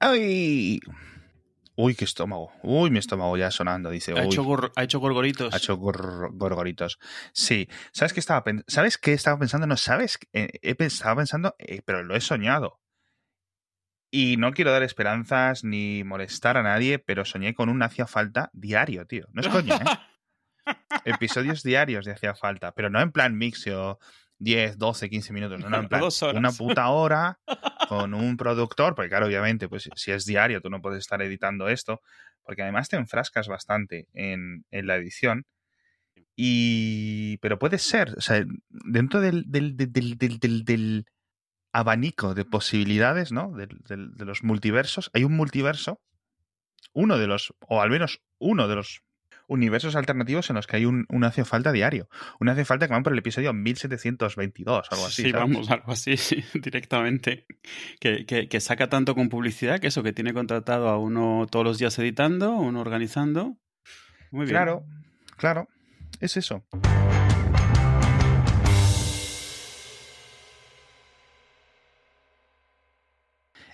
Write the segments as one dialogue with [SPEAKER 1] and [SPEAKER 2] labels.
[SPEAKER 1] ¡Ay! Uy, qué estómago. Uy, mi estómago ya sonando, dice.
[SPEAKER 2] Ha
[SPEAKER 1] uy.
[SPEAKER 2] hecho, gor- ha hecho gorgoritos.
[SPEAKER 1] Ha hecho gor- gorgoritos. Sí. ¿Sabes qué estaba pensando? ¿Sabes qué estaba pensando? No, ¿sabes? Eh, he estaba pensando, eh, pero lo he soñado. Y no quiero dar esperanzas ni molestar a nadie, pero soñé con un hacía falta diario, tío. No es coña, ¿eh? Episodios diarios de hacía falta, pero no en plan mixio 10, 12, 15 minutos, no, no, en plan
[SPEAKER 2] Dos horas.
[SPEAKER 1] una puta hora con un productor, porque claro, obviamente, pues si es diario, tú no puedes estar editando esto, porque además te enfrascas bastante en, en la edición. Y. Pero puede ser, o sea, dentro del, del, del, del, del- del- del abanico de posibilidades, ¿no? Del- del- de los multiversos, hay un multiverso, uno de los, o al menos uno de los universos alternativos en los que hay un, un hace falta diario. Un hace falta que van por el episodio 1722, algo así.
[SPEAKER 2] sí,
[SPEAKER 1] ¿sabes?
[SPEAKER 2] vamos, algo así, sí, directamente. Que, que- que saca tanto con publicidad que eso, que tiene contratado a uno todos los días editando, uno organizando. Muy bien.
[SPEAKER 1] Claro, claro, es eso.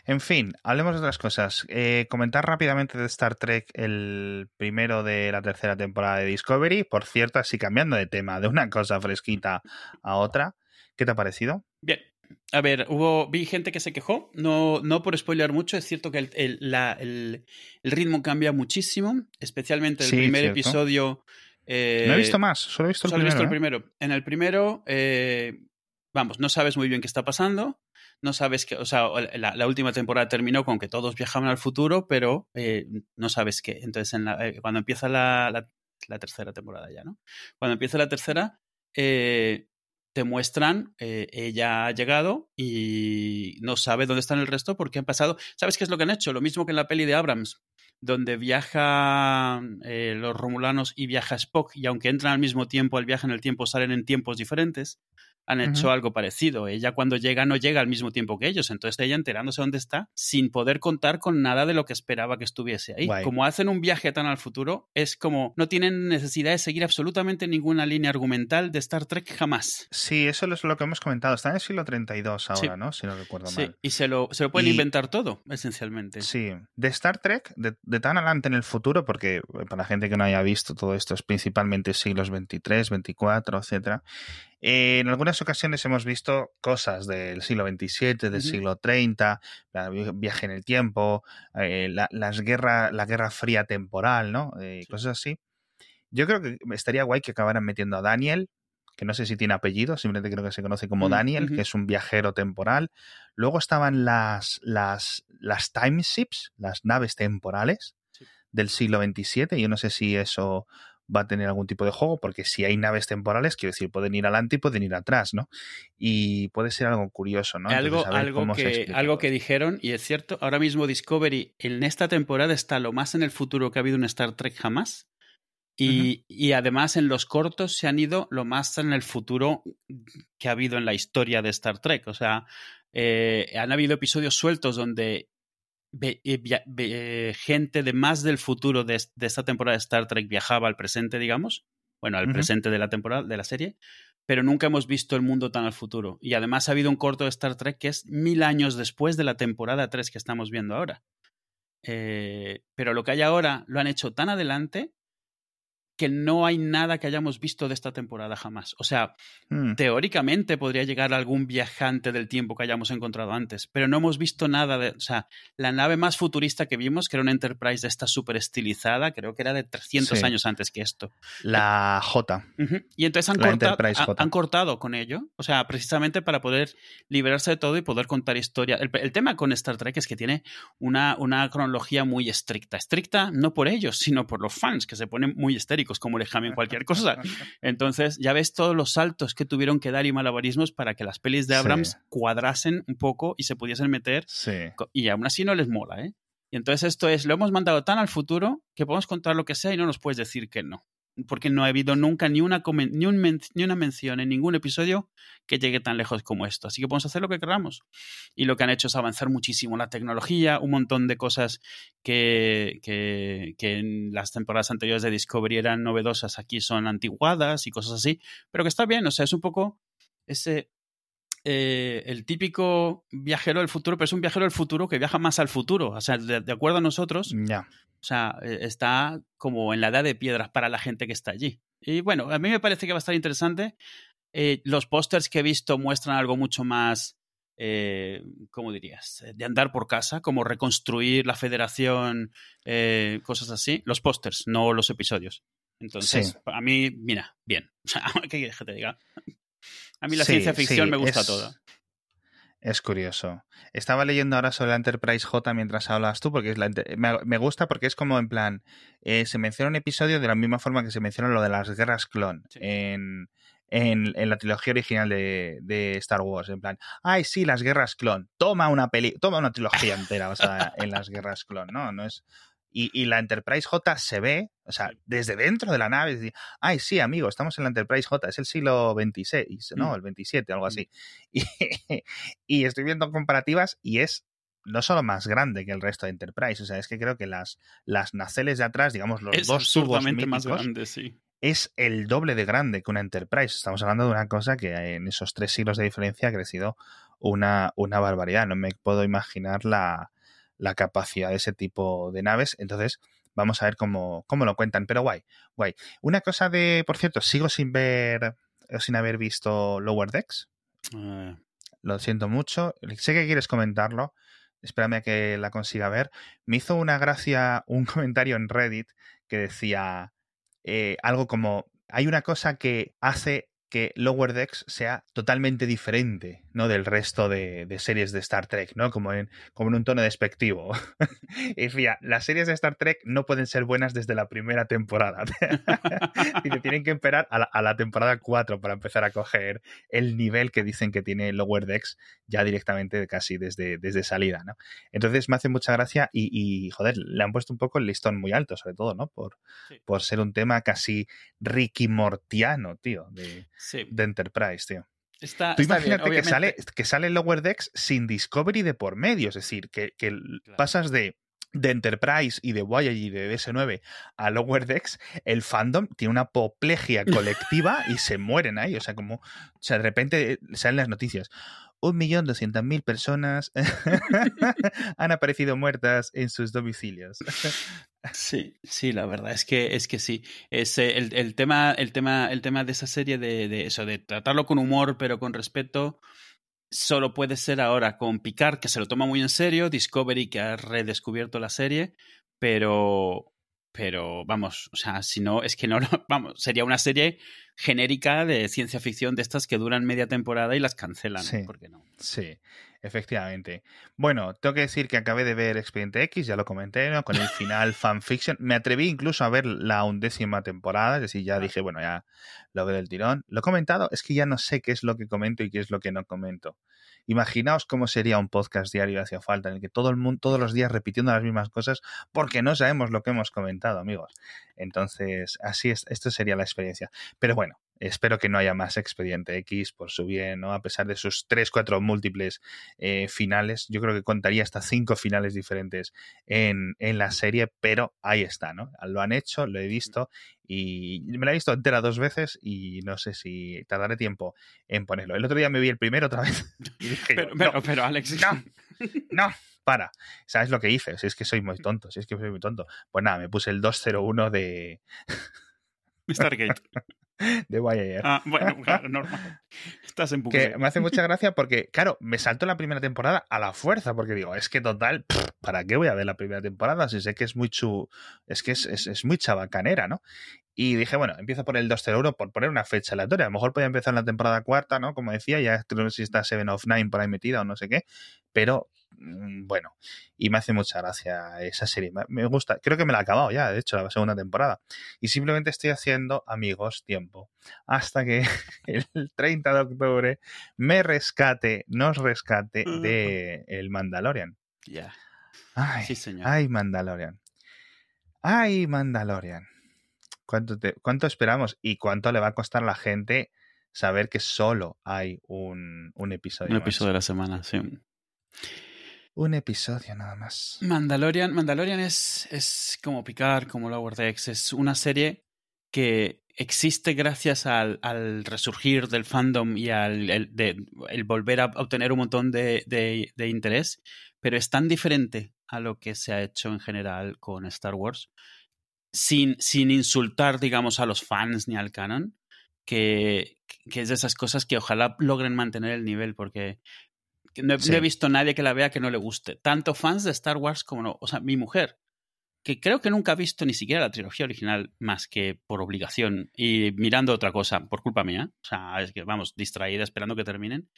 [SPEAKER 1] En fin, hablemos de otras cosas. Eh, comentar rápidamente de Star Trek, el primero de la tercera temporada de Discovery. Por cierto, así cambiando de tema, de una cosa fresquita a otra. ¿Qué te ha parecido?
[SPEAKER 2] Bien. A ver, hubo, vi gente que se quejó, no, no por spoilear mucho, es cierto que el, el- la- el- el ritmo cambia muchísimo, especialmente el
[SPEAKER 1] Sí,
[SPEAKER 2] primer
[SPEAKER 1] cierto.
[SPEAKER 2] episodio. eh,
[SPEAKER 1] no he visto más, solo he visto el
[SPEAKER 2] Solo he
[SPEAKER 1] primero.
[SPEAKER 2] visto el
[SPEAKER 1] ¿eh?
[SPEAKER 2] primero. En el primero, eh, vamos, no sabes muy bien qué está pasando. No sabes que, o sea, la, la última temporada terminó con que todos viajaban al futuro, pero eh, no sabes qué. Entonces, en la- eh, cuando empieza la, tercera temporada ya, ¿no? Cuando empieza la tercera, eh, te muestran, ella ha llegado y no sabe dónde están el resto porque han pasado. ¿Sabes qué es lo que han hecho? Lo mismo que en la peli de Abrams, donde viajan los romulanos y viaja Spock, y aunque entran al mismo tiempo, el viaje en el tiempo salen en tiempos diferentes, han hecho algo parecido. Ella cuando llega no llega al mismo tiempo que ellos, entonces ella enterándose dónde está sin poder contar con nada de lo que esperaba que estuviese ahí.
[SPEAKER 1] Guay.
[SPEAKER 2] Como hacen un viaje tan al futuro, es como no tienen necesidad de seguir absolutamente ninguna línea argumental de Star Trek jamás.
[SPEAKER 1] Sí, eso es lo que hemos comentado. Está en el siglo 32 ahora,
[SPEAKER 2] Sí.
[SPEAKER 1] ¿no? Si no recuerdo
[SPEAKER 2] Sí,
[SPEAKER 1] mal.
[SPEAKER 2] y se lo, se lo pueden
[SPEAKER 1] Y-
[SPEAKER 2] inventar todo, esencialmente.
[SPEAKER 1] Sí, de Star Trek, de, de tan adelante en el futuro, porque eh, para la gente que no haya visto todo esto es principalmente siglos 23, 24, etcétera. Eh, en algunas ocasiones hemos visto cosas del siglo 27, del siglo 30, la vi- viaje en el tiempo, eh, la, las guerra, la guerra fría temporal, ¿no? Eh,
[SPEAKER 2] Sí.
[SPEAKER 1] Cosas así. Yo creo que estaría guay que acabaran metiendo a Daniel, que no sé si tiene apellido, simplemente creo que se conoce como
[SPEAKER 2] Mm,
[SPEAKER 1] Daniel, que es un viajero temporal. Luego estaban las, las, las time ships, las naves temporales
[SPEAKER 2] Sí.
[SPEAKER 1] del siglo XXVII. Yo no sé si eso va a tener algún tipo de juego, porque si hay naves temporales, quiero decir, pueden ir adelante y pueden ir atrás, ¿no? Y puede ser algo curioso, ¿no?
[SPEAKER 2] algo,
[SPEAKER 1] Entonces,
[SPEAKER 2] algo, que, algo que dijeron, y es cierto, ahora mismo Discovery en esta temporada está lo más en el futuro que ha habido en Star Trek jamás. Y, y además en los cortos se han ido lo más en el futuro que ha habido en la historia de Star Trek. O sea, eh, han habido episodios sueltos donde gente de más del futuro de, es- de esta temporada de Star Trek viajaba al presente, digamos. Bueno, al presente de la temporada, de la serie. Pero nunca hemos visto el mundo tan al futuro. Y además ha habido un corto de Star Trek que es mil años después de la temporada 3 que estamos viendo ahora. Eh, pero lo que hay ahora lo han hecho tan adelante que no hay nada que hayamos visto de esta temporada jamás. O sea,
[SPEAKER 1] Mm,
[SPEAKER 2] teóricamente podría llegar algún viajante del tiempo que hayamos encontrado antes, pero no hemos visto nada de, o sea, la nave más futurista que vimos, que era una Enterprise de esta súper estilizada, creo que era de 300
[SPEAKER 1] Sí.
[SPEAKER 2] años antes que esto.
[SPEAKER 1] La J.
[SPEAKER 2] Y entonces han, cortado,
[SPEAKER 1] J.
[SPEAKER 2] han cortado con ello, o sea, precisamente para poder liberarse de todo y poder contar historia. El, el tema con Star Trek es que tiene una, una cronología muy estricta. Estricta no por ellos, sino por los fans, que se ponen muy histéricos, como le llamen cualquier cosa. Entonces, ya ves todos los saltos que tuvieron que dar y malabarismos para que las pelis de
[SPEAKER 1] Sí.
[SPEAKER 2] Abrams cuadrasen un poco y se pudiesen meter.
[SPEAKER 1] Sí.
[SPEAKER 2] Y aún así no les mola, ¿eh? Y entonces esto es, lo hemos mandado tan al futuro que podemos contar lo que sea y no nos puedes decir que no. Porque no ha habido nunca ni una, ni, un ni una mención en ningún episodio que llegue tan lejos como esto. Así que podemos hacer lo que queramos. Y lo que han hecho es avanzar muchísimo la tecnología, un montón de cosas que, que, que en las temporadas anteriores de Discovery eran novedosas, aquí son antiguadas y cosas así. Pero que está bien, o sea, es un poco ese, eh, el típico viajero del futuro, pero es un viajero del futuro que viaja más al futuro. O sea, de, acuerdo a nosotros,
[SPEAKER 1] ya.
[SPEAKER 2] o sea, eh, está como en la edad de piedras para la gente que está allí. Y bueno, a mí me parece que va a estar interesante. Eh, los pósters que he visto muestran algo mucho más, ¿cómo dirías? De andar por casa, como reconstruir la federación, cosas así. Los pósters, no los episodios. Entonces, a mí, mira, bien. ¿Qué quieres que te diga? A mí la ciencia ficción me gusta toda.
[SPEAKER 1] Es curioso. Estaba leyendo ahora sobre la Enterprise J mientras hablas tú, porque es la, me, gusta porque es como en plan, eh, se menciona un episodio de la misma forma que se menciona lo de las guerras clon en, en, la trilogía original de, de, Star Wars. En plan, ay, sí, las guerras clon. Toma una peli, toma una trilogía entera o sea, en las guerras clon, ¿no? No es. Y, la Enterprise J se ve, o sea, desde dentro de la nave, es decir, ay, sí, amigo, estamos en la Enterprise J, es el siglo XXVI, ¿no? Mm. El 27, algo así. Y, y, estoy viendo comparativas y es no solo más grande que el resto de Enterprise, o sea, es que creo que las, las naceles de atrás, digamos, los dos tubos míticos, más grande, sí es el doble de grande que una Enterprise. Estamos hablando de una cosa que en esos tres siglos de diferencia ha crecido una, una barbaridad. No me puedo imaginar la, la, capacidad de ese tipo de naves. Entonces, vamos a ver cómo, cómo lo cuentan. Pero guay, guay. Una cosa de, por cierto, sigo sin ver, sin haber visto Lower Decks. Ah. Lo siento mucho. Sé que quieres comentarlo. Espérame a que la consiga ver. Me hizo una gracia un comentario en Reddit que decía eh, algo como, hay una cosa que hace que Lower Decks sea totalmente diferente ¿no? del resto de, series de Star Trek, ¿no? Como en, como en un tono despectivo. y decía, las series de Star Trek no pueden ser buenas desde la primera temporada. y te tienen que esperar a la, temporada 4 para empezar a coger el nivel que dicen que tiene Lower Decks ya directamente casi desde, desde salida, ¿no? Entonces me hace mucha gracia y, joder, le han puesto un poco el listón muy alto, sobre todo, ¿no? Por, por ser un tema casi Ricky Mortiano, tío, de, de Enterprise, tío. Tú imagínate que, sale, que sale Lower Decks sin Discovery de por medio, es decir, que, pasas de, de Enterprise y de Voyager y de DS9 a Lower Decks, el fandom tiene una apoplejia colectiva y se mueren ahí. O sea, como, o sea, de repente salen las noticias. 1.200.000 personas han aparecido muertas en sus domicilios.
[SPEAKER 2] Sí, sí, la verdad es que es que sí. Es, eh, el, tema, el, tema, el tema de esa serie de, eso, de tratarlo con humor pero con respeto, solo puede ser ahora con Picard, que se lo toma muy en serio, Discovery, que ha redescubierto la serie, pero, pero vamos, o sea, si no, es que no, vamos, sería una serie genérica de ciencia ficción de estas que duran media temporada y las cancelan. Sí, ¿Por qué no?
[SPEAKER 1] Sí, efectivamente. Bueno, tengo que decir que acabé de ver Expediente X, ya lo comenté, ¿no? Con el final fanfiction. Me atreví incluso a ver la undécima temporada, es decir, ya dije, bueno, ya lo veo del tirón. Lo he comentado, es que ya no sé qué es lo que comento y qué es lo que no comento. Imaginaos cómo sería un podcast diario hacia falta, en el que todo el mundo, todos los días repitiendo las mismas cosas, porque no sabemos lo que hemos comentado, amigos. Entonces, así es, esto sería la experiencia. Pero bueno, Espero que no haya más Expediente X por su bien, ¿no? A pesar de sus tres, cuatro múltiples eh, finales. Yo creo que contaría hasta cinco finales diferentes en, en, la serie, pero ahí está, ¿no? Lo han hecho, lo he visto y me la he visto entera dos veces y no sé si tardaré tiempo en ponerlo. El otro día me vi el primero otra vez.
[SPEAKER 2] pero, pero, pero, Alex.
[SPEAKER 1] No, no, para. ¿Sabes lo que hice? Si es que soy muy tonto, si es que soy muy tonto. Pues nada, me puse el 201 de.
[SPEAKER 2] Stargate.
[SPEAKER 1] de Voyager.
[SPEAKER 2] Ah, bueno, claro, normal. Estás en
[SPEAKER 1] Que me hace mucha gracia porque, claro, me salto la primera temporada a la fuerza, porque digo, es que total, ¿para qué voy a ver la primera temporada? Si sé que es muy chu, es que es, es, es muy chabacanera, ¿no? Y dije, bueno, empiezo por el 201 por poner una fecha aleatoria. A lo mejor podía empezar en la temporada cuarta, ¿no? Como decía, ya sé si está Seven of Nine por ahí metida o no sé qué. Pero bueno, y me hace mucha gracia esa serie. Me gusta, creo que me la he acabado ya, de hecho, la segunda temporada. Y simplemente estoy haciendo, amigos, tiempo. Hasta que el 30 de octubre me rescate, nos rescate de el Mandalorian.
[SPEAKER 2] Ya.
[SPEAKER 1] Ay, sí, señor. Ay, Mandalorian. Ay, Mandalorian. ¿Cuánto, ¿Cuánto esperamos y cuánto le va a costar a la gente saber que solo hay un, un episodio?
[SPEAKER 2] Un episodio de la semana, sí.
[SPEAKER 1] Un episodio nada más.
[SPEAKER 2] Mandalorian, Mandalorian es, es como Picard, como Lower Decks. Es una serie que existe gracias al, resurgir del fandom y al el, volver a obtener un montón de, de, interés, pero es tan diferente a lo que se ha hecho en general con Star Wars, sin, sin insultar, digamos, a los fans ni al canon, que, que, es de esas cosas que ojalá logren mantener el nivel, porque no he, visto nadie que la vea que no le guste. Tanto fans de Star Wars como no. O sea, mi mujer, que creo que nunca ha visto ni siquiera la trilogía original más que por obligación y mirando otra cosa, por culpa mía. O sea, es que vamos, distraída esperando que terminen.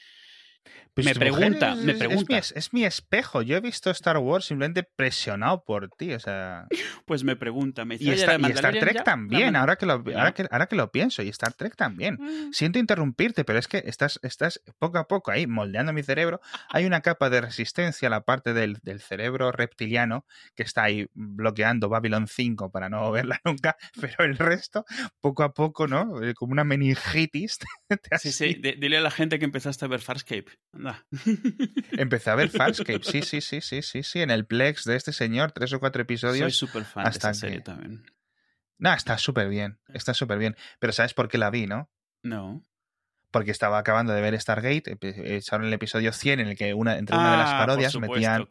[SPEAKER 1] Pues me pregunta, me pregunta. Es mi, espejo. Yo he visto Star Wars simplemente presionado por ti, o sea.
[SPEAKER 2] Pues me pregunta, me
[SPEAKER 1] dice, y, Star Trek también, ahora que, lo, ahora, que, ahora que lo pienso, y Star Trek también. Mm. Siento interrumpirte, pero es que estás, estás poco a poco ahí moldeando mi cerebro. Hay una capa de resistencia a la parte del, del cerebro reptiliano que está ahí bloqueando Babylon 5 para no verla nunca, pero el resto, poco a poco, ¿no? Eh, como una meningitis.
[SPEAKER 2] sí, sí, dile a la gente que empezaste a ver Farscape.
[SPEAKER 1] Empecé a ver Farscape, sí, sí, sí, sí, sí, sí, en el Plex de este señor, tres o cuatro episodios.
[SPEAKER 2] Soy súper fan hasta de esa serie también.
[SPEAKER 1] No, está súper bien, está súper bien. Pero ¿sabes por qué la vi, no?
[SPEAKER 2] No.
[SPEAKER 1] Porque estaba acabando de ver Stargate, echaron el episodio 100 en el que una, entre una de las ah, parodias metían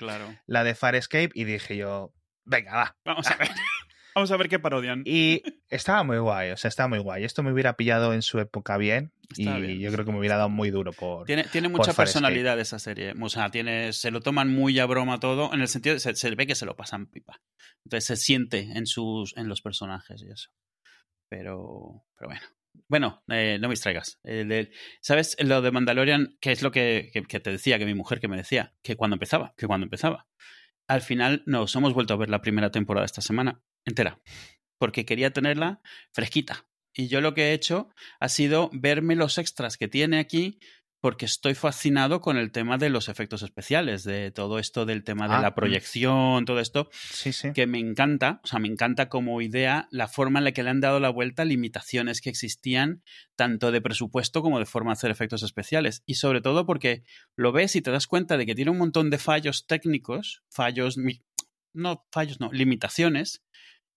[SPEAKER 1] la de Farscape y dije yo, venga, va.
[SPEAKER 2] Vamos a ver. Vamos a ver qué parodian.
[SPEAKER 1] Y estaba muy guay, o sea, estaba muy guay. Esto me hubiera pillado en su época bien y yo creo que me hubiera dado muy duro por.
[SPEAKER 2] Tiene, tiene mucha personalidad esa serie. O sea, tiene, se lo toman muy a broma todo, en el sentido de se, se ve que se lo pasan pipa. Entonces se siente en, sus, en los personajes y eso. Pero, pero bueno. Bueno, eh, no me distraigas. ¿Sabes? Lo de Mandalorian, que es lo que, que, te decía, que mi mujer que me decía, que cuando empezaba, que cuando empezaba. Al final nos hemos vuelto a ver la primera temporada esta semana entera, porque quería tenerla fresquita. Y yo lo que he hecho ha sido verme los extras que tiene aquí porque estoy fascinado con el tema de los efectos especiales, de todo esto del tema de ah, la proyección, todo esto,
[SPEAKER 1] sí, sí.
[SPEAKER 2] que me encanta, o sea, me encanta como idea la forma en la que le han dado la vuelta a limitaciones que existían, tanto de presupuesto como de forma de hacer efectos especiales. Y sobre todo porque lo ves y te das cuenta de que tiene un montón de fallos técnicos, fallos, no fallos, no, limitaciones,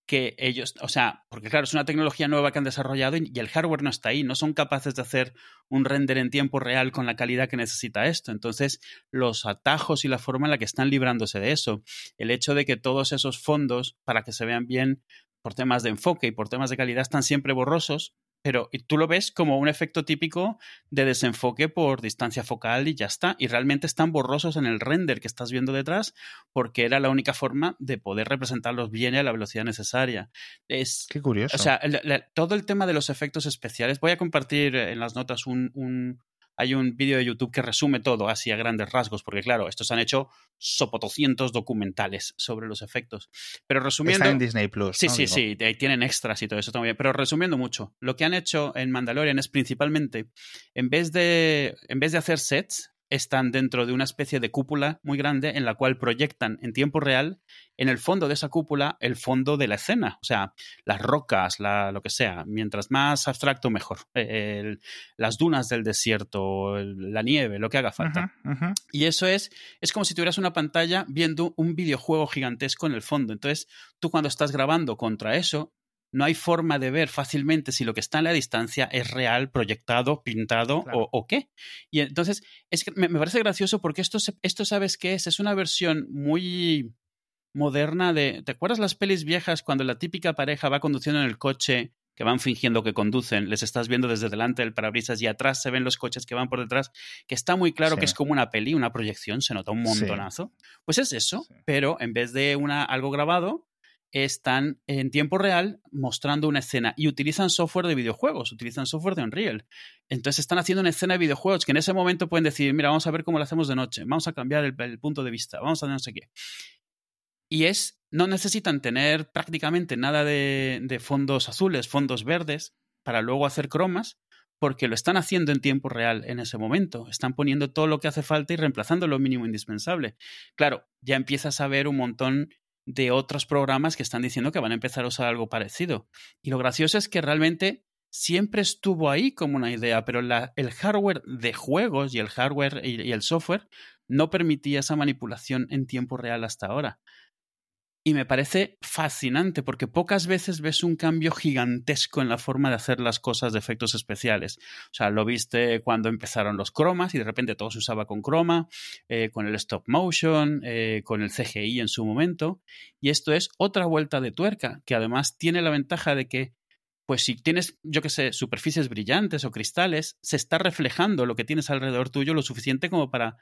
[SPEAKER 2] que ellos, o sea, porque claro, es una tecnología nueva que han desarrollado y, el hardware no está ahí, no son capaces de hacer un render en tiempo real con la calidad que necesita esto. Entonces, los atajos y la forma en la que están librándose de eso, el hecho de que todos esos fondos, para que se vean bien por temas de enfoque y por temas de calidad, están siempre borrosos, pero tú lo ves como un efecto típico de desenfoque por distancia focal y ya está. Y realmente están borrosos en el render que estás viendo detrás porque era la única forma de poder representarlos bien a la velocidad necesaria. Es,
[SPEAKER 1] Qué curioso.
[SPEAKER 2] O sea, todo el tema de los efectos especiales, voy a compartir en las notas un, hay un vídeo de YouTube que resume todo así a grandes rasgos, porque claro, estos han hecho sopotocientos documentales sobre los efectos. Pero resumiendo...
[SPEAKER 1] Está en Disney Plus.
[SPEAKER 2] Sí, sí, sí, tienen extras y todo eso también. Pero resumiendo mucho, lo que han hecho en Mandalorian es principalmente, en vez de, en vez de hacer sets, están dentro de una especie de cúpula muy grande en la cual proyectan en tiempo real en el fondo de esa cúpula el fondo de la escena, o sea, las rocas, la, lo que sea, mientras más abstracto mejor, eh, las dunas del desierto, la nieve, lo que haga falta. Y eso es, es como si tuvieras una pantalla viendo un videojuego gigantesco en el fondo. Entonces, tú cuando estás grabando contra eso, no hay forma de ver fácilmente si lo que está en la distancia es real, proyectado, pintado o, qué. Y entonces, es que me, parece gracioso porque esto, esto, ¿sabes qué es? Es una versión muy moderna de... ¿Te acuerdas las pelis viejas cuando la típica pareja va conduciendo en el coche que van fingiendo que conducen, les estás viendo desde delante del parabrisas y atrás se ven los coches que van por detrás, que está muy claro que es como una peli, una proyección, se nota un montonazo. Pues es eso, pero en vez de una, algo grabado, están en tiempo real mostrando una escena y utilizan software de videojuegos, utilizan software de Unreal. Entonces están haciendo una escena de videojuegos que en ese momento pueden decir, mira, vamos a ver cómo lo hacemos de noche, vamos a cambiar el, punto de vista, vamos a no sé qué. Y es, no necesitan tener prácticamente nada de, de fondos azules, fondos verdes, para luego hacer cromas, porque lo están haciendo en tiempo real en ese momento. Están poniendo todo lo que hace falta y reemplazando lo mínimo indispensable. Claro, ya empiezas a ver un montón de otros programas que están diciendo que van a empezar a usar algo parecido. Y lo gracioso es que realmente siempre estuvo ahí como una idea, pero el hardware de juegos y el hardware y, el software no permitía esa manipulación en tiempo real hasta ahora. Y me parece fascinante porque pocas veces ves un cambio gigantesco en la forma de hacer las cosas de efectos especiales. O sea, lo viste cuando empezaron los cromas y de repente todo se usaba con croma, eh, con el stop motion, eh, con el CGI en su momento. Y esto es otra vuelta de tuerca, que además tiene la ventaja de que pues si tienes, yo qué sé, superficies brillantes o cristales, se está reflejando lo que tienes alrededor tuyo lo suficiente como para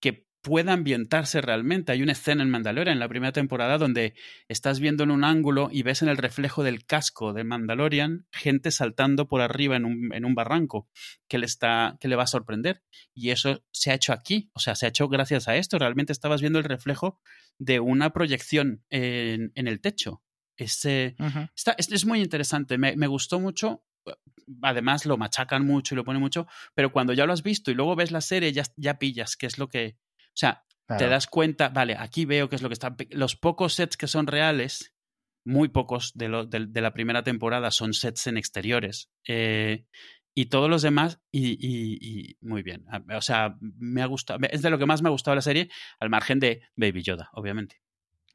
[SPEAKER 2] que pueda ambientarse realmente. Hay una escena en Mandalorian en la primera temporada donde estás viendo en un ángulo y ves en el reflejo del casco de Mandalorian gente saltando por arriba en un, en un barranco que le, está, que le va a sorprender. Y eso se ha hecho aquí, o sea, se ha hecho gracias a esto. Realmente estabas viendo el reflejo de una proyección en, en el techo. Está, es, muy interesante, me, me gustó mucho además lo machacan mucho y lo ponen mucho, pero cuando ya lo has visto y luego ves la serie ya, ya pillas qué es lo que, o sea, te das cuenta, vale, aquí veo qué es lo que está. Los pocos sets que son reales, muy pocos de, lo, de, la primera temporada son sets en exteriores. Eh, y todos los demás, y, y, muy bien. O sea, me ha gustado. Es de lo que más me ha gustado la serie, al margen de Baby Yoda, obviamente.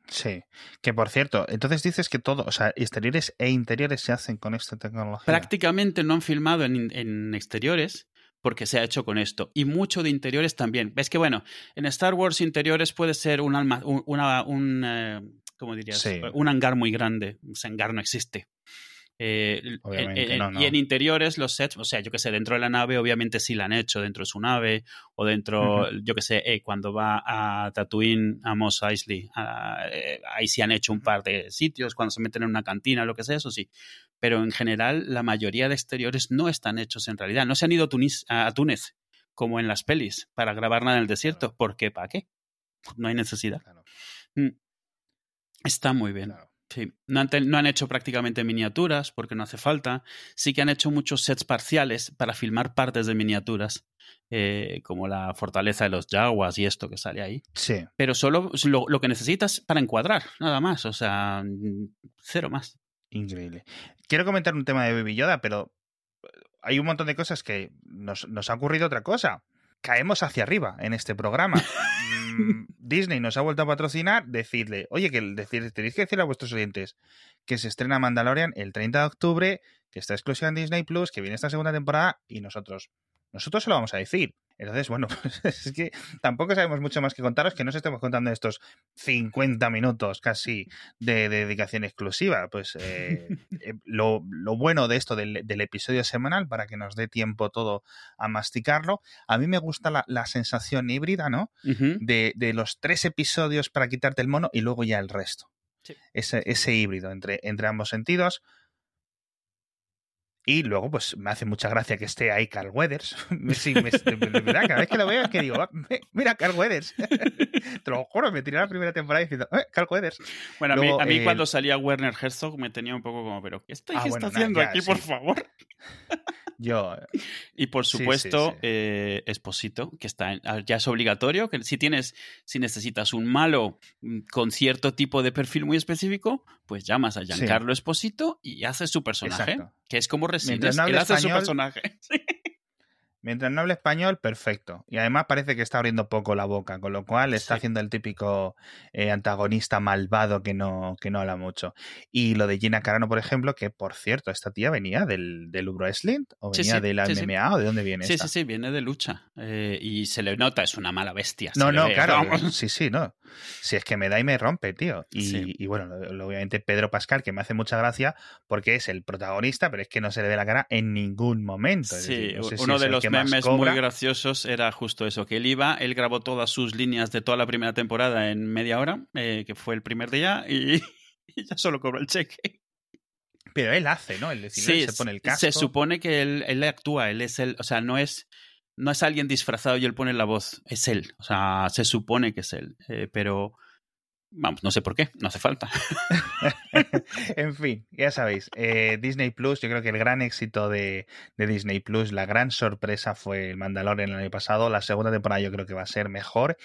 [SPEAKER 1] Sí, que por cierto, entonces dices que todo, o sea, exteriores e interiores se hacen con esta tecnología.
[SPEAKER 2] Prácticamente no han filmado en, en exteriores, porque se ha hecho con esto. Y mucho de interiores también. Ves que, bueno, en Star Wars interiores puede ser un, alma, un, una, un eh, ¿cómo dirías? Un hangar muy grande. Ese hangar no existe. Eh, Y en interiores, los sets, o sea, yo que sé, dentro de la nave, obviamente sí la han hecho, dentro de su nave, o dentro, yo que sé, eh, cuando va a Tatooine, a Mos Eisley, eh, ahí sí han hecho un par de sitios, cuando se meten en una cantina, lo que sea, eso sí. Pero en general, la mayoría de exteriores no están hechos en realidad. No se han ido a, a Túnez, como en las pelis, para grabar nada en el desierto. ¿Por qué? ¿Para qué? No hay necesidad. Mm. Está muy bien. Sí, no han, hecho prácticamente miniaturas porque no hace falta. Sí que han hecho muchos sets parciales para filmar partes de miniaturas, eh, como la fortaleza de los Jaguas y esto que sale ahí.
[SPEAKER 1] Sí.
[SPEAKER 2] Pero solo lo, lo, que necesitas para encuadrar, nada más. O sea, cero más.
[SPEAKER 1] Increíble. Quiero comentar un tema de Baby Yoda, pero hay un montón de cosas que nos, nos ha ocurrido otra cosa. Caemos hacia arriba en este programa. Mm, Disney nos ha vuelto a patrocinar, decirle, oye, que decir, tenéis que decirle a vuestros oyentes que se estrena Mandalorian el 30 de octubre, que está exclusiva en Disney Plus, que viene esta segunda temporada, y nosotros, nosotros se lo vamos a decir. Entonces, bueno, pues es que tampoco sabemos mucho más que contaros que no os estemos contando estos 50 minutos casi de, dedicación exclusiva. Pues eh, eh, lo, bueno de esto del, episodio semanal, para que nos dé tiempo todo a masticarlo, a mí me gusta la, sensación híbrida, ¿no? de, de, los tres episodios para quitarte el mono y luego ya el resto. Ese, ese híbrido entre, entre ambos sentidos. Y luego, pues me hace mucha gracia que esté ahí Carl Weathers. sí, me, cada vez que lo veo es que digo, ah, mira, Carl Weathers. Te lo juro, me tiré la primera temporada diciendo, eh, Carl Weathers.
[SPEAKER 2] Bueno, a mí, cuando salía Werner Herzog me tenía un poco como, pero ¿qué estoy ah, haciendo aquí, por favor?
[SPEAKER 1] Yo.
[SPEAKER 2] Y por supuesto, eh, Esposito, que está ah, ya es obligatorio, que si tienes, si necesitas un malo mm, con cierto tipo de perfil muy específico, pues llamas a Giancarlo Esposito y haces su personaje, que es como Resident, no él hace su personaje.
[SPEAKER 1] Mientras no hable español, perfecto. Y además parece que está abriendo poco la boca, con lo cual está haciendo el típico eh, antagonista malvado que no, que no habla mucho. Y lo de Gina Carano, por ejemplo, que por cierto, esta tía venía del, del Wrestling o venía de la MMA o de dónde viene.
[SPEAKER 2] Sí, sí, sí, viene de lucha. Eh, y se le nota, es una mala bestia.
[SPEAKER 1] No, no, claro. Sí, sí, no. Si es que me da y me rompe, tío. Y, y bueno, obviamente Pedro Pascal, que me hace mucha gracia porque es el protagonista, pero es que no se le ve la cara en ningún momento.
[SPEAKER 2] sí, uno de los memes muy graciosos era justo eso, que él iba, él grabó todas sus líneas de toda la primera temporada en media hora, eh, que fue el primer día, y, ya solo cobró el cheque.
[SPEAKER 1] Pero él hace, ¿no? Él se pone el casco.
[SPEAKER 2] Se supone que él, él actúa, él es el, o sea, no es no es alguien disfrazado y él pone la voz, es él. O sea, se supone que es él. Eh, pero Vamos, no sé por qué, no hace falta.
[SPEAKER 1] en fin, ya sabéis, eh, Disney Plus, yo creo que el gran éxito de, Disney Plus, la gran sorpresa fue el Mandalorian el año pasado, la segunda temporada yo creo que va a ser mejor.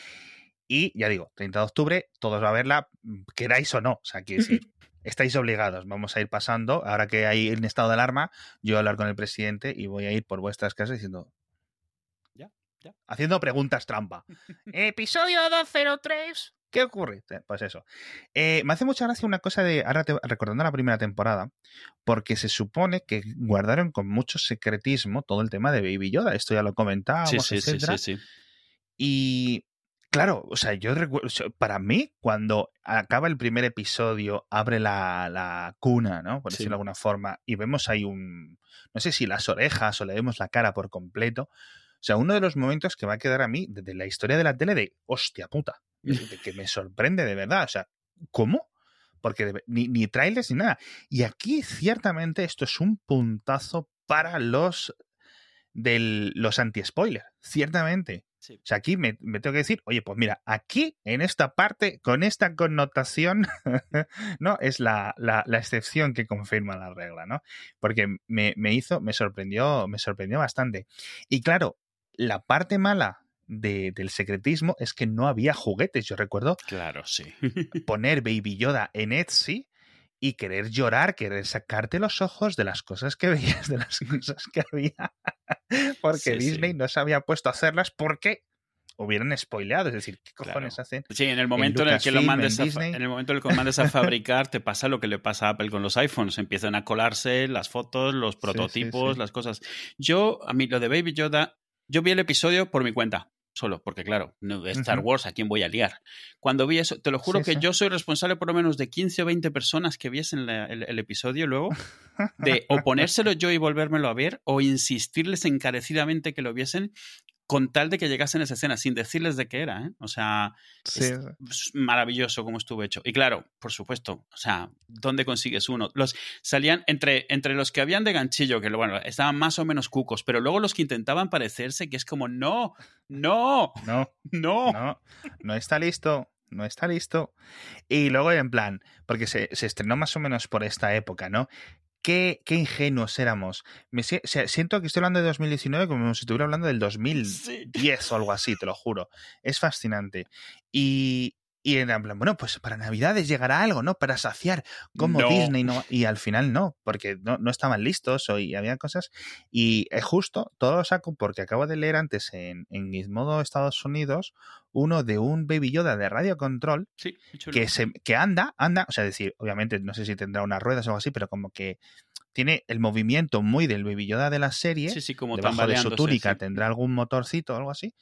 [SPEAKER 1] Y ya digo, 30 de octubre, todos va a verla, queráis o no, o sea, que estáis obligados, vamos a ir pasando, ahora que hay un estado de alarma, yo voy a hablar con el presidente y voy a ir por vuestras casas diciendo,
[SPEAKER 2] ya, ya.
[SPEAKER 1] Haciendo preguntas trampa. Episodio 203 ¿Qué ocurre? Pues eso. Eh, me hace mucha gracia una cosa de, ahora recordando la primera temporada, porque se supone que guardaron con mucho secretismo todo el tema de Baby Yoda. Esto ya lo comentábamos,
[SPEAKER 2] sí, sí, sí, sí,
[SPEAKER 1] Y claro, o sea, yo recuerdo, para mí, cuando acaba el primer episodio, abre la, la cuna, ¿no? Por decirlo de alguna forma, y vemos ahí un, no sé si las orejas o le vemos la cara por completo. O sea, uno de los momentos que va a quedar a mí de la historia de la tele de hostia puta, que me sorprende de verdad. O sea, ¿cómo? Porque ni, ni trailers ni nada. Y aquí, ciertamente, esto es un puntazo para los de los anti-spoiler, ciertamente. O sea, aquí me, tengo que decir, oye, pues mira, aquí, en esta parte, con esta connotación, ¿no? Es la, la, excepción que confirma la regla, ¿no? Porque me, me, hizo, me sorprendió, me sorprendió bastante. Y claro, la parte mala de, del secretismo es que no había juguetes. Yo recuerdo
[SPEAKER 2] claro, sí.
[SPEAKER 1] poner Baby Yoda en Etsy y querer llorar, querer sacarte los ojos de las cosas que veías, de las cosas que había. porque Disney no se había puesto a hacerlas porque hubieran spoileado, es decir, ¿qué cojones hacen?
[SPEAKER 2] Sí, en el momento en, el que lo mandes a, en el momento en el que lo mandes a fabricar, te pasa lo que le pasa a Apple con los iPhones, empiezan a colarse las fotos, los prototipos, las cosas. Yo, a mí lo de Baby Yoda yo vi el episodio por mi cuenta, solo, porque claro, no, Star Wars, ¿a quién voy a liar? Cuando vi eso, te lo juro que yo soy responsable por lo menos de 15 o 20 personas que viesen el, episodio luego, de o ponérselo yo y volvérmelo a ver, o insistirles encarecidamente que lo viesen, con tal de que llegasen a esa escena, sin decirles de qué era, ¿eh? O sea, es maravilloso como estuvo hecho. Y claro, por supuesto, o sea, ¿dónde consigues uno? Los salían entre, entre los que habían de ganchillo, que bueno, estaban más o menos cucos, pero luego los que intentaban parecerse, que es como, no, no,
[SPEAKER 1] no,
[SPEAKER 2] no,
[SPEAKER 1] no, no está listo no está listo. Y luego, en plan, porque se, se, estrenó más o menos por esta época, ¿no? Qué, ingenuos éramos. Me siento que estoy hablando de 2019 como si estuviera hablando del 2010 o algo así, te lo juro. Es fascinante. Y, y en plan, bueno, pues para Navidades llegará algo, ¿no? Para saciar como Disney, ¿no? Y al final no, porque no, no estaban listos y había cosas. Y es justo, todo lo saco porque acabo de leer antes en, en Gizmodo Estados Unidos uno de un Baby Yoda de radio control que, se, que anda, anda, o sea, decir, obviamente no sé si tendrá unas ruedas o algo así, pero como que tiene el movimiento muy del Baby Yoda de la serie.
[SPEAKER 2] Sí, sí, como
[SPEAKER 1] debajo de su túnica tendrá algún motorcito o algo así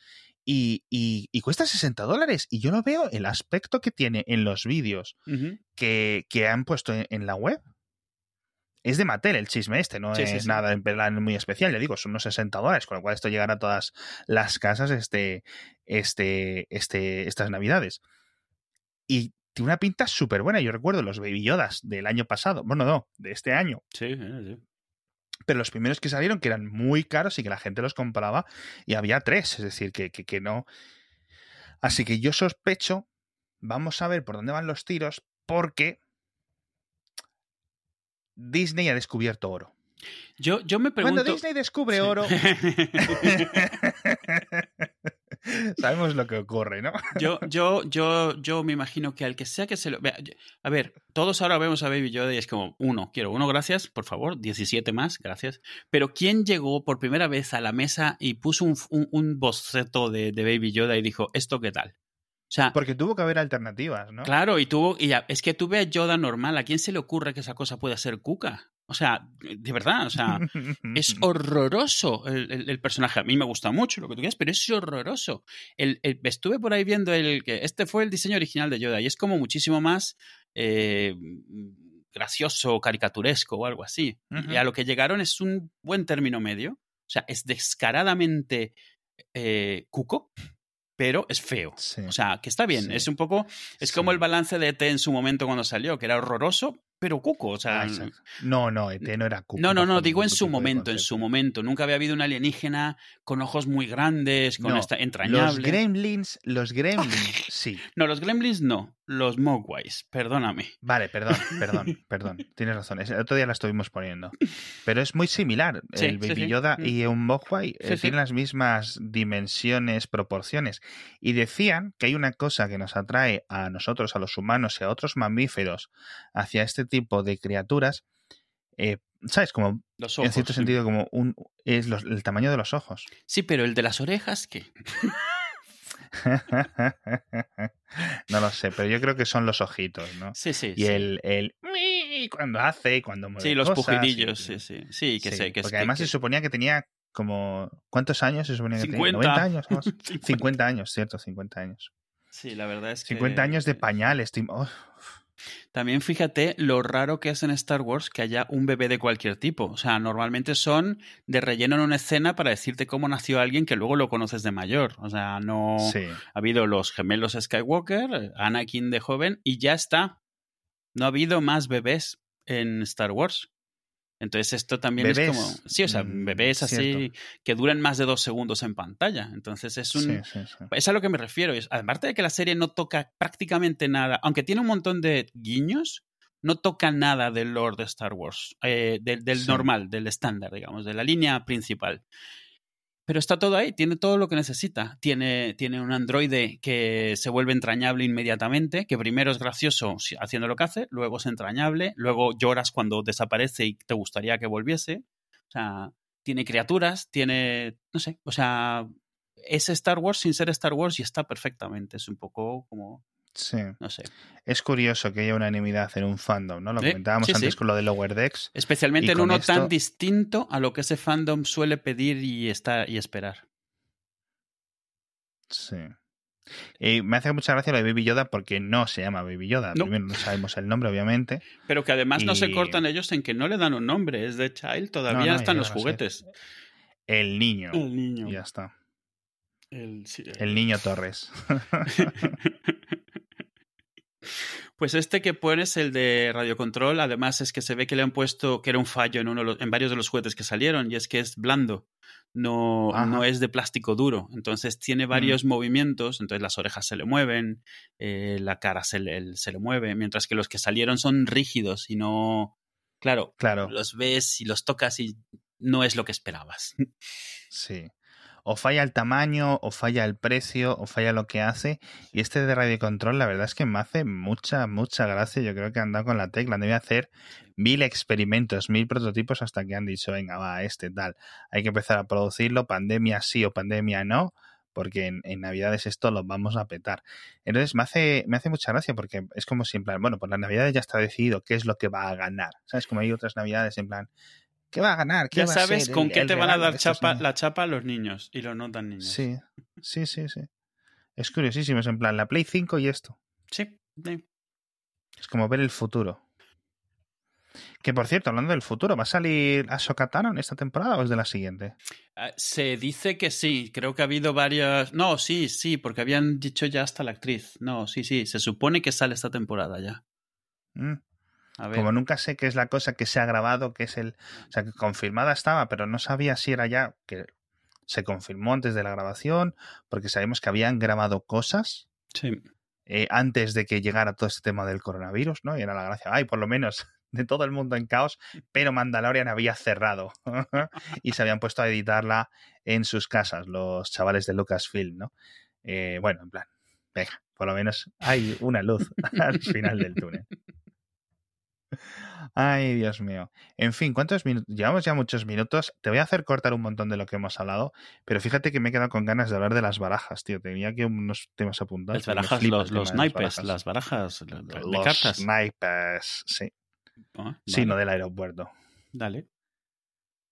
[SPEAKER 1] y, y, cuesta 60 dólares. Y yo lo veo, el aspecto que tiene en los vídeos que, que, han puesto en, la web. Es de Mattel el chisme este, no es nada en plan muy especial, le digo, son unos 60 dólares, con lo cual esto llegará a todas las casas este, este, este, estas navidades. Y tiene una pinta súper buena. Yo recuerdo los Baby Yodas del año pasado, bueno, no, de este año.
[SPEAKER 2] Sí, sí
[SPEAKER 1] pero los primeros que salieron, que eran muy caros y que la gente los compraba, y había tres, es decir, que, que, no. Así que yo sospecho, vamos a ver por dónde van los tiros, porque Disney ha descubierto oro.
[SPEAKER 2] Yo, yo me pregunto.
[SPEAKER 1] Cuando Disney descubre oro. Sabemos lo que ocurre, ¿no?
[SPEAKER 2] yo, yo, yo, yo me imagino que al que sea que se lo. A ver, todos ahora vemos a Baby Yoda y es como, uno, quiero uno, gracias, por favor, 17 más, gracias. Pero ¿quién llegó por primera vez a la mesa y puso un, un, boceto de, de Baby Yoda y dijo, ¿esto qué tal? O sea,
[SPEAKER 1] Porque tuvo que haber alternativas, ¿no?
[SPEAKER 2] Claro, y tuvo, y es que tuve a Yoda normal. ¿A quién se le ocurre que esa cosa pueda ser Cuca? O sea, de verdad, o sea, es horroroso el, personaje. A mí me gusta mucho lo que tú quieras, pero es horroroso. El, estuve por ahí viendo el que este fue el diseño original de Yoda y es como muchísimo más eh, gracioso, caricaturesco o algo así. Y a lo que llegaron es un buen término medio. O sea, es descaradamente eh, cuco pero es feo. O sea, que está bien. Es un poco. Es como el balance de ET en su momento cuando salió, que era horroroso, pero cuco, o sea...
[SPEAKER 1] no, no, ET no era cuco.
[SPEAKER 2] No, no, no, digo en su momento, en su momento. Nunca había habido un alienígena con ojos muy grandes, con esta entrañable.
[SPEAKER 1] Los gremlins, los gremlins, sí.
[SPEAKER 2] No, los gremlins no, los mogwais, perdóname.
[SPEAKER 1] Vale, perdón, perdón, perdón, tienes razón, el otro día la estuvimos poniendo. Pero es muy similar, el Baby Yoda mm. y un mogwai eh, tienen las mismas dimensiones, proporciones. Y decían que hay una cosa que nos atrae a nosotros, a los humanos y a otros mamíferos hacia este tipo de criaturas, eh, ¿sabes? Como en cierto sentido, como un es el tamaño de los ojos.
[SPEAKER 2] Sí, pero el de las orejas, ¿qué?
[SPEAKER 1] no lo sé, pero yo creo que son los ojitos, ¿no?
[SPEAKER 2] Sí, sí.
[SPEAKER 1] Y
[SPEAKER 2] sí.
[SPEAKER 1] el, el cuando hace y cuando mueve
[SPEAKER 2] Sí, los
[SPEAKER 1] cosas,
[SPEAKER 2] pujidillos,
[SPEAKER 1] y-
[SPEAKER 2] sí, sí. Sí, que
[SPEAKER 1] sí,
[SPEAKER 2] sé, que
[SPEAKER 1] Porque
[SPEAKER 2] que-
[SPEAKER 1] además
[SPEAKER 2] que-
[SPEAKER 1] se suponía que tenía como... ¿Cuántos años se suponía que
[SPEAKER 2] 50.
[SPEAKER 1] tenía? ¿90 años? Así.
[SPEAKER 2] 50.
[SPEAKER 1] 50 años, cierto, 50 años.
[SPEAKER 2] Sí, la verdad es que...
[SPEAKER 1] 50 años de pañales. tío. Oh,
[SPEAKER 2] También fíjate lo raro que es en Star Wars que haya un bebé de cualquier tipo. O sea, normalmente son de relleno en una escena para decirte cómo nació alguien que luego lo conoces de mayor. O sea, no
[SPEAKER 1] sí.
[SPEAKER 2] ha habido los gemelos Skywalker, Anakin de joven y ya está. No ha habido más bebés en Star Wars. Entonces esto también es como... Sí, o sea,
[SPEAKER 1] mm,
[SPEAKER 2] bebés así
[SPEAKER 1] cierto.
[SPEAKER 2] que duran más de dos segundos en pantalla. Entonces es un...
[SPEAKER 1] Sí, sí, sí.
[SPEAKER 2] Es a lo que me refiero. Aparte de que la serie no toca prácticamente nada, aunque tiene un montón de guiños, no toca nada del lore de Star Wars, eh, del, del normal, del estándar, digamos, de la línea principal. Pero está todo ahí, tiene todo lo que necesita. Tiene, tiene un androide que se vuelve entrañable inmediatamente, que primero es gracioso haciendo lo que hace, luego es entrañable, luego lloras cuando desaparece y te gustaría que volviese. O sea, tiene criaturas, tiene, no sé, o sea, es Star Wars sin ser Star Wars y está perfectamente. Es un poco como,
[SPEAKER 1] Sí.
[SPEAKER 2] no sé.
[SPEAKER 1] Es curioso que haya unanimidad en un fandom, ¿no? Lo comentábamos
[SPEAKER 2] sí,
[SPEAKER 1] antes
[SPEAKER 2] sí.
[SPEAKER 1] con lo de Lower Decks.
[SPEAKER 2] Especialmente en uno
[SPEAKER 1] esto-
[SPEAKER 2] tan distinto a lo que ese fandom suele pedir y, estar, y esperar.
[SPEAKER 1] Sí. Y me hace mucha gracia lo de Baby Yoda porque no se llama Baby Yoda.
[SPEAKER 2] No.
[SPEAKER 1] Primero no sabemos el nombre, obviamente.
[SPEAKER 2] Pero que además no se cortan ellos en que no le dan un nombre. Es de Child, todavía
[SPEAKER 1] No, no,
[SPEAKER 2] están los juguetes.
[SPEAKER 1] El niño.
[SPEAKER 2] El niño.
[SPEAKER 1] Y ya está.
[SPEAKER 2] El, sí,
[SPEAKER 1] El niño Torres.
[SPEAKER 2] Pues este que pones, el de radiocontrol, además es que se ve que le han puesto que era un fallo en, uno en varios de los juguetes que salieron, y es que es blando, no,
[SPEAKER 1] Ajá.
[SPEAKER 2] no es de plástico duro. Entonces tiene varios movimientos, entonces las orejas se le mueven, eh, la cara se le, se le mueve, mientras que los que salieron son rígidos y no. Claro,
[SPEAKER 1] Claro,
[SPEAKER 2] los ves y los tocas y no es lo que esperabas.
[SPEAKER 1] sí. O falla el tamaño, o falla el precio, o falla lo que hace. Y este de Radio Control, la verdad es que me hace mucha, mucha gracia. Yo creo que han dado con la tecla. Debe hacer mil experimentos, mil prototipos hasta que han dicho, venga, va, este tal. Hay que empezar a producirlo, pandemia sí o pandemia no, porque en, Navidades esto lo vamos a petar. Entonces me hace, me hace mucha gracia porque es como si en plan, bueno, pues las Navidades ya está decidido qué es lo que va a ganar. ¿Sabes? Como hay otras Navidades en plan, ¿qué va a ganar? ¿Qué
[SPEAKER 2] Ya
[SPEAKER 1] va a
[SPEAKER 2] sabes
[SPEAKER 1] ser
[SPEAKER 2] con
[SPEAKER 1] el-
[SPEAKER 2] qué
[SPEAKER 1] el
[SPEAKER 2] te van a dar chapa, la chapa a los niños y los no tan niños.
[SPEAKER 1] Sí, sí, sí, sí. Es curiosísimo, es en plan la Play 5 y esto.
[SPEAKER 2] Sí, sí.
[SPEAKER 1] Es como ver el futuro. Que por cierto, hablando del futuro, ¿va a salir Ahsoka Tano en esta temporada o es de la siguiente?
[SPEAKER 2] Ah, Se dice que sí, creo que ha habido varias... No, sí, sí, porque habían dicho ya hasta la actriz. No, sí, sí, se supone que sale esta temporada ya.
[SPEAKER 1] Mm.
[SPEAKER 2] A ver.
[SPEAKER 1] Como nunca sé qué es la cosa que se ha grabado, que es el. O sea, que confirmada estaba, pero no sabía si era ya que se confirmó antes de la grabación, porque sabemos que habían grabado cosas
[SPEAKER 2] Sí.
[SPEAKER 1] eh, antes de que llegara todo este tema del coronavirus, ¿no? Y era la gracia, ay, por lo menos de todo el mundo en caos, pero Mandalorian había cerrado y se habían puesto a editarla en sus casas, los chavales de Lucasfilm, ¿no? Eh, bueno, en plan, venga, por lo menos hay una luz al final del túnel. Ay, Dios mío. En fin, ¿cuántos minutos? Llevamos ya muchos minutos. Te voy a hacer cortar un montón de lo que hemos hablado, pero fíjate que me he quedado con ganas de hablar de las barajas, tío. Tenía aquí unos temas apuntados.
[SPEAKER 2] Las barajas,
[SPEAKER 1] flipa
[SPEAKER 2] los, los naipes,
[SPEAKER 1] barajas.
[SPEAKER 2] las barajas de, de
[SPEAKER 1] Los
[SPEAKER 2] cartas.
[SPEAKER 1] naipes, sí.
[SPEAKER 2] Ah,
[SPEAKER 1] Sí, no del aeropuerto.
[SPEAKER 2] Dale.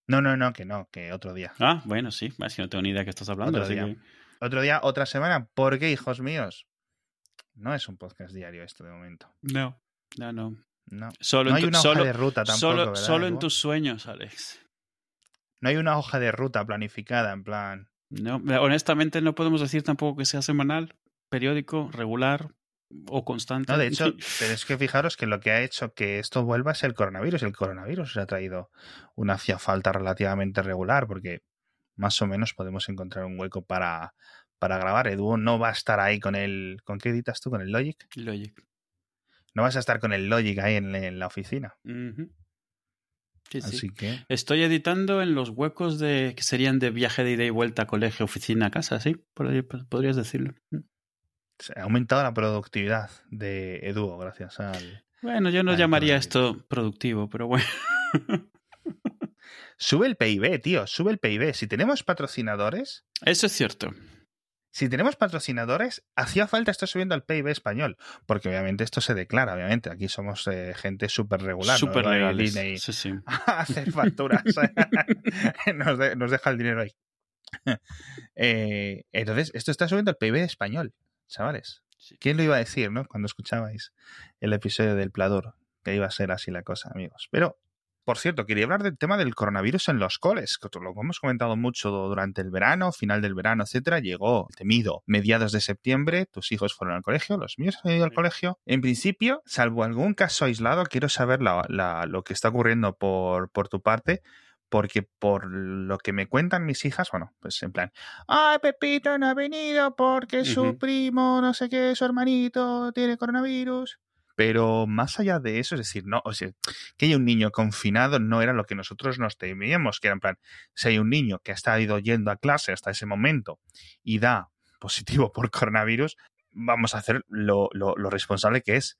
[SPEAKER 1] No, no, no, que no, que otro día.
[SPEAKER 2] Ah, bueno, sí. Es que no tengo ni idea de qué estás hablando.
[SPEAKER 1] Otro
[SPEAKER 2] así
[SPEAKER 1] día.
[SPEAKER 2] que-
[SPEAKER 1] Otro día, otra semana. ¿Por qué, hijos míos? No es un podcast diario esto de momento.
[SPEAKER 2] No, no, no.
[SPEAKER 1] No.
[SPEAKER 2] Solo
[SPEAKER 1] No
[SPEAKER 2] en
[SPEAKER 1] hay
[SPEAKER 2] tu-
[SPEAKER 1] una hoja
[SPEAKER 2] solo,
[SPEAKER 1] de ruta tampoco,
[SPEAKER 2] solo,
[SPEAKER 1] ¿verdad,
[SPEAKER 2] solo en tus sueños, Alex.
[SPEAKER 1] No hay una hoja de ruta planificada, en plan.
[SPEAKER 2] No, honestamente no podemos decir tampoco que sea semanal, periódico, regular o constante.
[SPEAKER 1] No, de hecho, pero es que fijaros que lo que ha hecho que esto vuelva es el coronavirus. El coronavirus se ha traído una hacía falta relativamente regular, porque más o menos podemos encontrar un hueco para, para grabar. Edu no va a estar ahí con el. ¿Con qué editas tú? ¿Con el Logic?
[SPEAKER 2] Logic.
[SPEAKER 1] No vas a estar con el Logic ahí en, en la oficina.
[SPEAKER 2] Sí, sí.
[SPEAKER 1] Así que.
[SPEAKER 2] Estoy editando en los huecos de que serían de viaje de ida y vuelta, colegio, oficina, casa, sí, pues, podrías decirlo.
[SPEAKER 1] se ha aumentado la productividad de Edu gracias al.
[SPEAKER 2] Bueno, yo no llamaría esto productivo, pero bueno.
[SPEAKER 1] Sube el PIB, tío, sube el PIB. Si tenemos patrocinadores,
[SPEAKER 2] Eso es cierto.
[SPEAKER 1] Si tenemos patrocinadores, hacía falta estar subiendo al PIB español, porque obviamente esto se declara, obviamente. Aquí somos eh, gente súper regular.
[SPEAKER 2] Súper
[SPEAKER 1] ¿no?
[SPEAKER 2] legales.
[SPEAKER 1] Disney
[SPEAKER 2] Sí,
[SPEAKER 1] hacer facturas. nos, de- nos deja el dinero ahí. Eh, entonces, esto está subiendo el PIB español, chavales.
[SPEAKER 2] Sí.
[SPEAKER 1] ¿Quién lo iba a decir, no? Cuando escuchabais el episodio del Plador, que iba a ser así la cosa, amigos. Pero, por cierto, quería hablar del tema del coronavirus en los coles, que lo hemos comentado mucho durante el verano, final del verano, etcétera. Llegó el temido mediados de septiembre, tus hijos fueron al colegio, los míos han ido al colegio. En principio, salvo algún caso aislado, quiero saber la- la- lo que está ocurriendo por, por tu parte, porque por lo que me cuentan mis hijas, bueno, pues en plan, ay, Pepito no ha venido porque su primo, no sé qué, su hermanito tiene coronavirus. Pero más allá de eso, es decir, no, o sea, que haya un niño confinado no era lo que nosotros nos temíamos, que era en plan, si hay un niño que ha estado yendo a clase hasta ese momento y da positivo por coronavirus, vamos a hacer lo, lo- lo responsable que es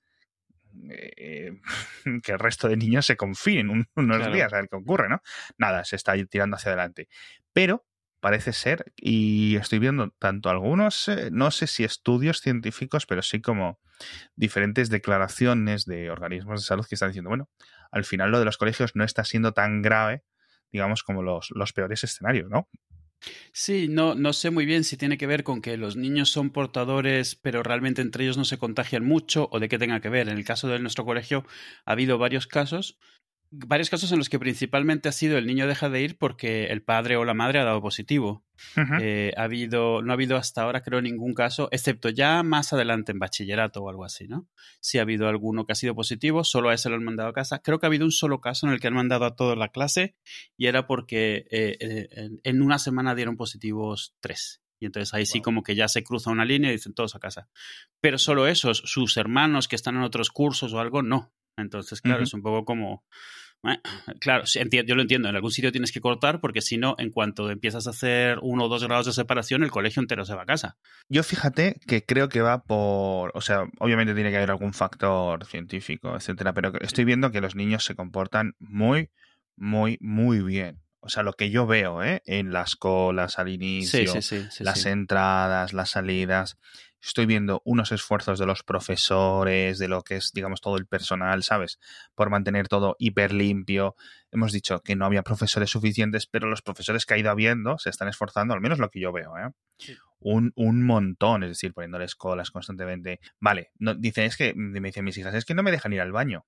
[SPEAKER 1] eh, que el resto de niños se confinen un- unos
[SPEAKER 2] Claro.
[SPEAKER 1] días a ver qué ocurre, ¿no? Nada, se está tirando hacia adelante. Pero parece ser, y estoy viendo tanto algunos, eh, no sé si estudios científicos, pero sí como diferentes declaraciones de organismos de salud que están diciendo, bueno, al final lo de los colegios no está siendo tan grave, digamos, como los, los peores escenarios, ¿no?
[SPEAKER 2] Sí, no, no sé muy bien si tiene que ver con que los niños son portadores, pero realmente entre ellos no se contagian mucho o de qué tenga que ver. En el caso de nuestro colegio ha habido varios casos, varios casos en los que principalmente ha sido el niño deja de ir porque el padre o la madre ha dado positivo. Eh, ha habido, no ha habido hasta ahora, creo, ningún caso, excepto ya más adelante en bachillerato o algo así, ¿no? Sí ha habido alguno que ha sido positivo, solo a ese lo han mandado a casa. Creo que ha habido un solo caso en el que han mandado a toda la clase y era porque eh, eh, en, una semana dieron positivos tres. Y entonces ahí sí como que ya se cruza una línea y dicen todos a casa. Pero solo esos, sus hermanos que están en otros cursos o algo, no. Entonces, claro, es un poco como... Claro, yo lo entiendo. En algún sitio tienes que cortar porque si no, en cuanto empiezas a hacer uno o dos grados de separación, el colegio entero se va a casa.
[SPEAKER 1] Yo fíjate que creo que va por, o sea, obviamente tiene que haber algún factor científico, etcétera, pero estoy viendo que los niños se comportan muy, muy, muy bien. O sea, lo que yo veo, ¿eh? En las colas al inicio,
[SPEAKER 2] Sí, sí, sí. sí,
[SPEAKER 1] las entradas, las salidas. Estoy viendo unos esfuerzos de los profesores, de lo que es, digamos, todo el personal, ¿sabes? Por mantener todo hiper limpio. Hemos dicho que no había profesores suficientes, pero los profesores que ha ido habiendo se están esforzando, al menos lo que yo veo, ¿eh?
[SPEAKER 2] Sí.
[SPEAKER 1] Un, un montón, es decir, poniéndoles colas constantemente. Vale, no, dicen, es que, me dicen mis hijas, es que no me dejan ir al baño.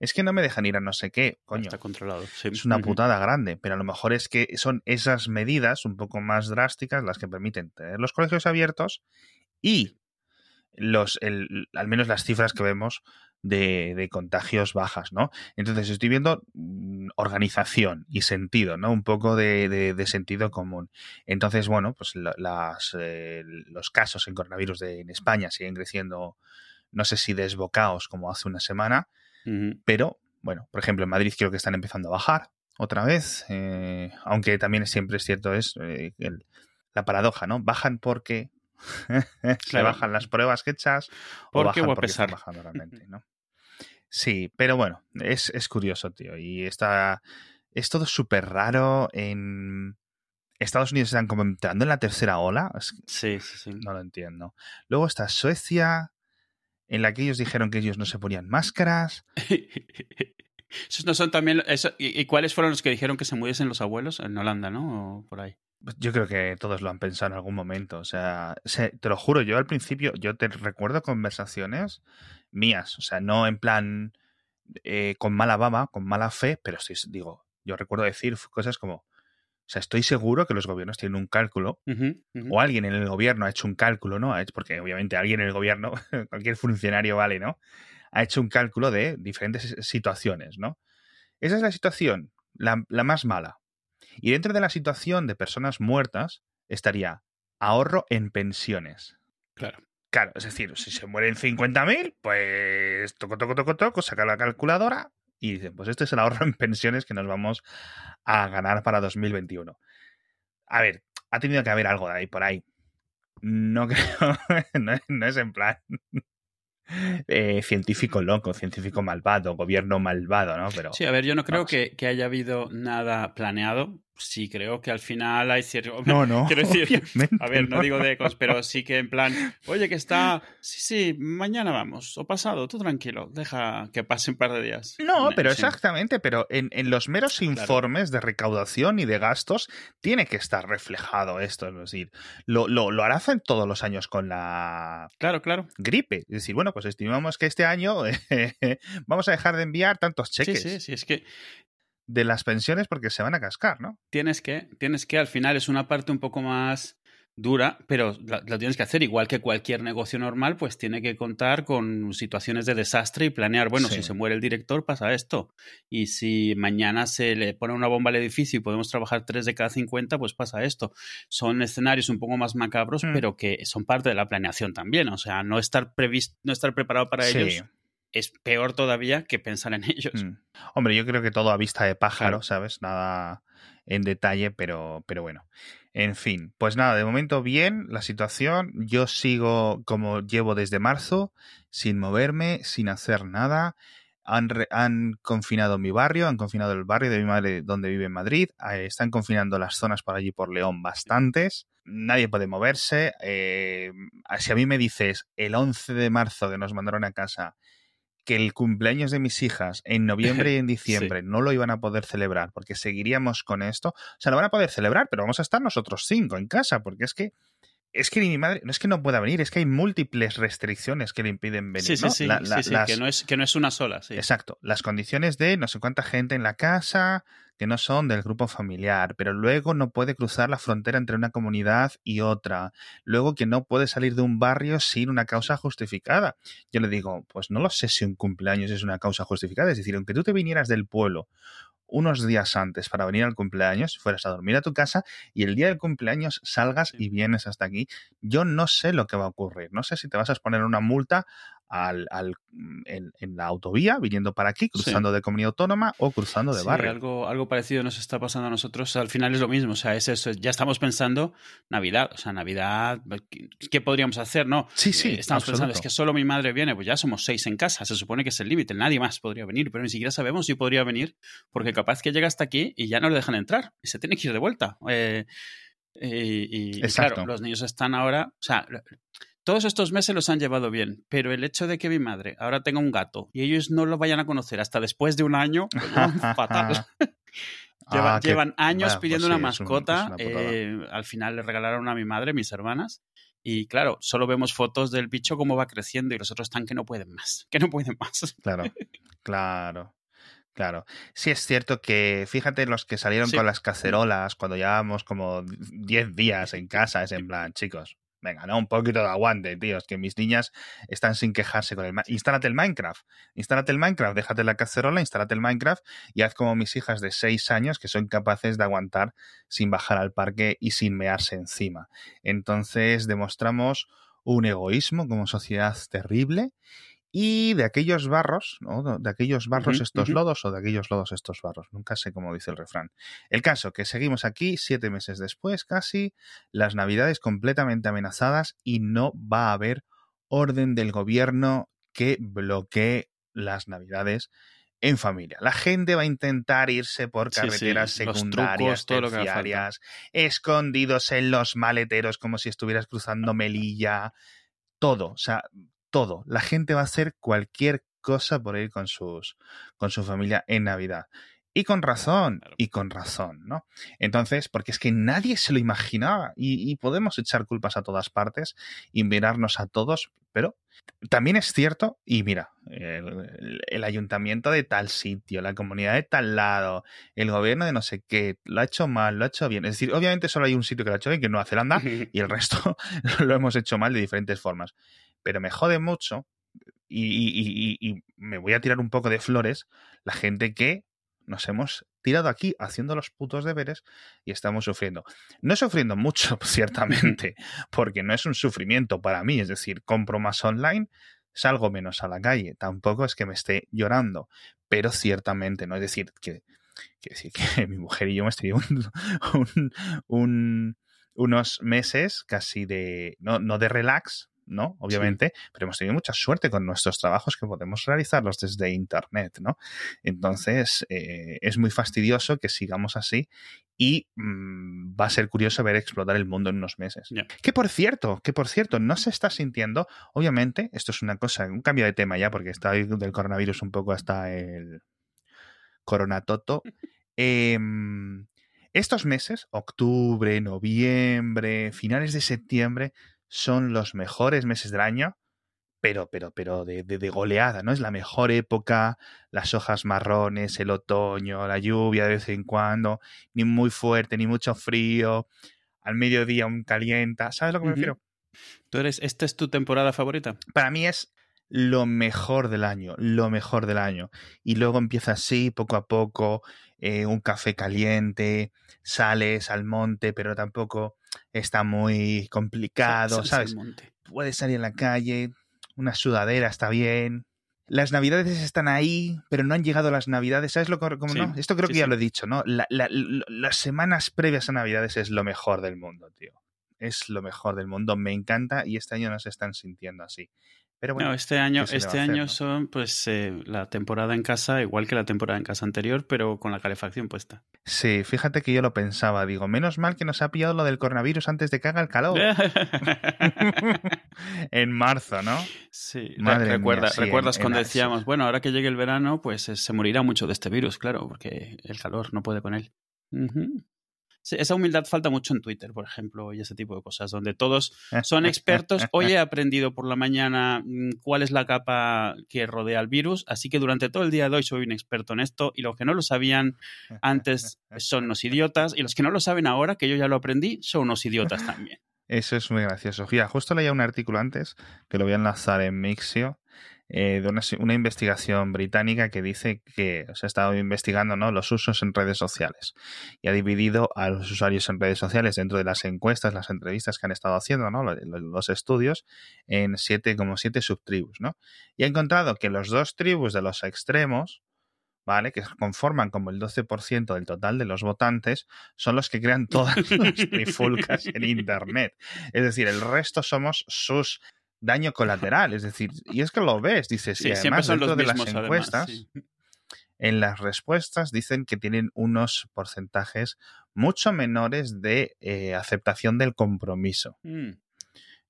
[SPEAKER 1] Es que no me dejan ir a no sé qué, coño.
[SPEAKER 2] Está controlado. sí.
[SPEAKER 1] Es una putada grande, pero a lo mejor es que son esas medidas un poco más drásticas las que permiten tener los colegios abiertos y los, el, al menos las cifras que vemos de, de contagios bajas, ¿no? Entonces estoy viendo mm, organización y sentido, ¿no? Un poco de, de- de sentido común. Entonces, bueno, pues la- las, eh, los casos en coronavirus de, en España siguen creciendo, no sé si desbocados como hace una semana, pero bueno, por ejemplo, en Madrid creo que están empezando a bajar otra vez, eh, aunque también siempre es cierto es eh, el- la paradoja, ¿no? Bajan porque se bajan las pruebas hechas
[SPEAKER 2] Porque
[SPEAKER 1] bajan
[SPEAKER 2] o a
[SPEAKER 1] porque están bajando realmente, ¿no? Sí, pero bueno, es, es curioso, tío, y está es todo súper raro en Estados Unidos están como entrando en la tercera ola, es
[SPEAKER 2] Sí, sí, sí.
[SPEAKER 1] no lo entiendo. Luego está Suecia, en la que ellos dijeron que ellos no se ponían máscaras.
[SPEAKER 2] Esos no son también. eso- ¿y, y cuáles fueron los que dijeron que se muriesen los abuelos? En Holanda, ¿no? O por ahí.
[SPEAKER 1] Pues Yo creo que todos lo han pensado en algún momento. O sea, se- te lo juro, yo al principio, yo te recuerdo conversaciones mías. O sea, no en plan eh, con mala baba, con mala fe, pero sí, digo, yo recuerdo decir cosas como, o sea, estoy seguro que los gobiernos tienen un cálculo, o alguien en el gobierno ha hecho un cálculo, ¿no? Porque obviamente alguien en el gobierno, cualquier funcionario vale, ¿no? Ha hecho un cálculo de diferentes situaciones, ¿no? Esa es la situación, la, la más mala. Y dentro de la situación de personas muertas estaría ahorro en pensiones.
[SPEAKER 2] Claro.
[SPEAKER 1] Claro, es decir, si se mueren 50.000, pues toco, toco, toco, toco, saca la calculadora y dicen, pues este es el ahorro en pensiones que nos vamos a ganar para 2021. A ver, ha tenido que haber algo de ahí por ahí. No creo, no, es- no es en plan eh, científico loco, científico malvado, gobierno malvado, ¿no? Pero
[SPEAKER 2] Sí, a ver, yo no creo que, que haya habido nada planeado. Sí, creo que al final hay cierto.
[SPEAKER 1] No, no.
[SPEAKER 2] Quiero decir, a ver, no, digo de ecos, pero sí que en plan, oye, que está. Sí, sí, mañana vamos, o pasado, tú tranquilo, deja que pase un par de días.
[SPEAKER 1] No, pero exactamente, pero en, los meros informes de recaudación y de gastos tiene que estar reflejado esto. Es decir, lo, lo, lo harán todos los años con la.
[SPEAKER 2] Claro, claro.
[SPEAKER 1] Gripe. Es decir, bueno, pues estimamos que este año vamos a dejar de enviar tantos cheques.
[SPEAKER 2] Sí, sí, sí, es que
[SPEAKER 1] de las pensiones porque se van a cascar, ¿no?
[SPEAKER 2] Tienes que, tienes que, al final es una parte un poco más dura, pero lo, tienes que hacer igual que cualquier negocio normal, pues tiene que contar con situaciones de desastre y planear, bueno, si se muere el director pasa esto, y si mañana se le pone una bomba al edificio y podemos trabajar tres de cada 50, pues pasa esto. Son escenarios un poco más macabros, mm. pero que son parte de la planeación también, o sea, no estar previsto, no estar preparado para ellos es peor todavía que pensar en ellos. Mm.
[SPEAKER 1] Hombre, yo creo que todo a vista de pájaro, ¿sabes? Nada en detalle, pero, pero bueno. En fin, pues nada, de momento bien la situación. Yo sigo como llevo desde marzo, sin moverme, sin hacer nada. Han, han, confinado mi barrio, han confinado el barrio de mi madre donde vive en Madrid, eh, están confinando las zonas por allí por León bastantes, nadie puede moverse. Eh, si a mí me dices el 11 de marzo que nos mandaron a casa que el cumpleaños de mis hijas en noviembre y en diciembre no lo iban a poder celebrar porque seguiríamos con esto. O sea, lo van a poder celebrar, pero vamos a estar nosotros cinco en casa porque es que es que ni mi madre, no es que no pueda venir, es que hay múltiples restricciones que le impiden venir.
[SPEAKER 2] Sí, sí, sí, que, no es, que no es una sola.
[SPEAKER 1] Exacto. Las condiciones de no sé cuánta gente en la casa, que no son del grupo familiar, pero luego no puede cruzar la frontera entre una comunidad y otra. Luego que no puede salir de un barrio sin una causa justificada. Yo le digo, pues no lo sé si un cumpleaños es una causa justificada. Es decir, aunque tú te vinieras del pueblo unos días antes para venir al cumpleaños, fueras a dormir a tu casa y el día del cumpleaños salgas y vienes hasta aquí, yo no sé lo que va a ocurrir. No sé si te vas a exponer una multa al, al en, la autovía, viniendo para aquí, cruzando de comunidad autónoma o cruzando de barrio.
[SPEAKER 2] Algo, algo parecido nos está pasando a nosotros. Al final es lo mismo. O sea, es eso. Ya estamos pensando Navidad. O sea, Navidad, ¿qué, podríamos hacer? No.
[SPEAKER 1] Sí, sí.
[SPEAKER 2] Eh, estamos pensando, es que solo mi madre viene. Pues ya somos seis en casa. Se supone que es el límite. Nadie más podría venir. Pero ni siquiera sabemos si podría venir. Porque capaz que llega hasta aquí y ya no le dejan entrar. Y se tiene que ir de vuelta. Eh, y, claro, los niños están ahora. O sea, todos estos meses los han llevado bien, pero el hecho de que mi madre ahora tenga un gato y ellos no lo vayan a conocer hasta después de un año, pues fatal. Ah, llevan años pues pidiendo una mascota. Eh, al final le regalaron a mi madre, mis hermanas. Y claro, solo vemos fotos del bicho cómo va creciendo y los otros están que no pueden más, que no pueden más.
[SPEAKER 1] Claro, claro. Claro, sí es cierto que fíjate los que salieron con las cacerolas cuando llevábamos como 10 días en casa, es en plan, chicos, Venga, ¿no? Un poquito de aguante, tío. Es que mis niñas están sin quejarse con el Instálate el Minecraft. Instálate el Minecraft, déjate la cacerola, instálate el Minecraft y haz como mis hijas de 6 años que son capaces de aguantar sin bajar al parque y sin mearse encima. Entonces demostramos un egoísmo como sociedad terrible y de aquellos barros, ¿no? De aquellos barros estos lodos o de aquellos lodos estos barros. Nunca sé cómo dice el refrán. El caso, que seguimos aquí siete meses después casi, las navidades completamente amenazadas y no va a haber orden del gobierno que bloquee las navidades en familia. La gente va a intentar irse por carreteras secundarias, terciarias, escondidos en los maleteros como si estuvieras cruzando Melilla, todo. O sea, todo. La gente va a hacer cualquier cosa por ir con, sus, con su familia en Navidad. Y con razón, y con razón, ¿no? Entonces, porque es que nadie se lo imaginaba y, podemos echar culpas a todas partes y mirarnos a todos, pero también es cierto, y mira, el, el, ayuntamiento de tal sitio, la comunidad de tal lado, el gobierno de no sé qué, lo ha hecho mal, lo ha hecho bien. Es decir, obviamente solo hay un sitio que lo ha hecho bien, que es Nueva Zelanda, y el resto lo hemos hecho mal de diferentes formas pero me jode mucho y, me voy a tirar un poco de flores la gente que nos hemos tirado aquí haciendo los putos deberes y estamos sufriendo. No sufriendo mucho, ciertamente, porque no es un sufrimiento para mí, es decir, compro más online, salgo menos a la calle, tampoco es que me esté llorando, pero ciertamente, ¿no? Es decir, que, mi mujer y yo hemos tenido unos meses casi de, no, no de relax, ¿no? Obviamente, pero hemos tenido mucha suerte con nuestros trabajos que podemos realizarlos desde Internet, ¿no? Entonces, eh, es muy fastidioso que sigamos así y mm, va a ser curioso ver explotar el mundo en unos meses. Que por cierto, que por cierto, no se está sintiendo, obviamente, esto es una cosa, un cambio de tema ya, porque está del coronavirus un poco hasta el coronatoto. Em, estos meses, octubre, noviembre, finales de septiembre, son los mejores meses del año, pero, pero, pero de, de- de goleada, ¿no? Es la mejor época, las hojas marrones, el otoño, la lluvia de vez en cuando, ni muy fuerte, ni mucho frío, al mediodía un calienta, ¿sabes a lo que me refiero?
[SPEAKER 2] ¿Tú eres, ¿Esta es tu temporada favorita?
[SPEAKER 1] Para mí es lo mejor del año, lo mejor del año. Y luego empieza así, poco a poco, eh, un café caliente, sales al monte, pero tampoco está muy complicado, ¿sabes? Puedes salir a la calle, una sudadera está bien. Las navidades están ahí, pero no han llegado las navidades. ¿Sabes lo que como
[SPEAKER 2] Sí,
[SPEAKER 1] no? Esto creo
[SPEAKER 2] sí,
[SPEAKER 1] que ya
[SPEAKER 2] sí.
[SPEAKER 1] lo he dicho, ¿no? La- la- lo- las semanas previas a navidades es lo mejor del mundo, tío. Es lo mejor del mundo. Me encanta y este año no se están sintiendo así. Pero bueno,
[SPEAKER 2] no, este año,
[SPEAKER 1] ¿qué se le va
[SPEAKER 2] este
[SPEAKER 1] hacer,
[SPEAKER 2] año
[SPEAKER 1] no?
[SPEAKER 2] son pues eh, la temporada en casa, igual que la temporada en casa anterior, pero con la calefacción puesta.
[SPEAKER 1] sí, fíjate que yo lo pensaba. Digo, menos mal que nos ha pillado lo del coronavirus antes de que haga el calor. en marzo, ¿no?
[SPEAKER 2] sí,
[SPEAKER 1] Madre mía,
[SPEAKER 2] recuerda,
[SPEAKER 1] sí,
[SPEAKER 2] recuerdas
[SPEAKER 1] en-
[SPEAKER 2] cuando decíamos, bueno, ahora que llegue el verano, pues eh, se morirá mucho de este virus, claro, porque el calor no puede con él. Esa humildad falta mucho en Twitter, por ejemplo, y ese tipo de cosas, donde todos son expertos. Hoy he aprendido por la mañana mm, cuál es la capa que rodea al virus, así que durante todo el día de hoy soy un experto en esto y los que no lo sabían antes son unos idiotas y los que no lo saben ahora, que yo ya lo aprendí, son unos idiotas también.
[SPEAKER 1] Eso es muy gracioso. Mira, justo leía un artículo antes, que lo voy a enlazar en Mixio, eh, de una, una investigación británica que dice que se ha estado investigando ¿no? los usos en redes sociales y ha dividido a los usuarios en redes sociales dentro de las encuestas, las entrevistas que han estado haciendo, ¿no? Lo- lo- los estudios, en siete, como siete subtribus. ¿no? Y ha encontrado que los dos tribus de los extremos, ¿vale? Que conforman como el 12% del total de los votantes, son los que crean todas las trifulcas en Internet. Es decir, el resto somos sus daño colateral. Es decir, y es que lo ves, dices,
[SPEAKER 2] Sí,
[SPEAKER 1] y además dentro
[SPEAKER 2] los
[SPEAKER 1] de
[SPEAKER 2] mismos,
[SPEAKER 1] las
[SPEAKER 2] además.
[SPEAKER 1] encuestas,
[SPEAKER 2] sí.
[SPEAKER 1] en las respuestas dicen que tienen unos porcentajes mucho menores de eh, aceptación del compromiso.
[SPEAKER 2] Mm.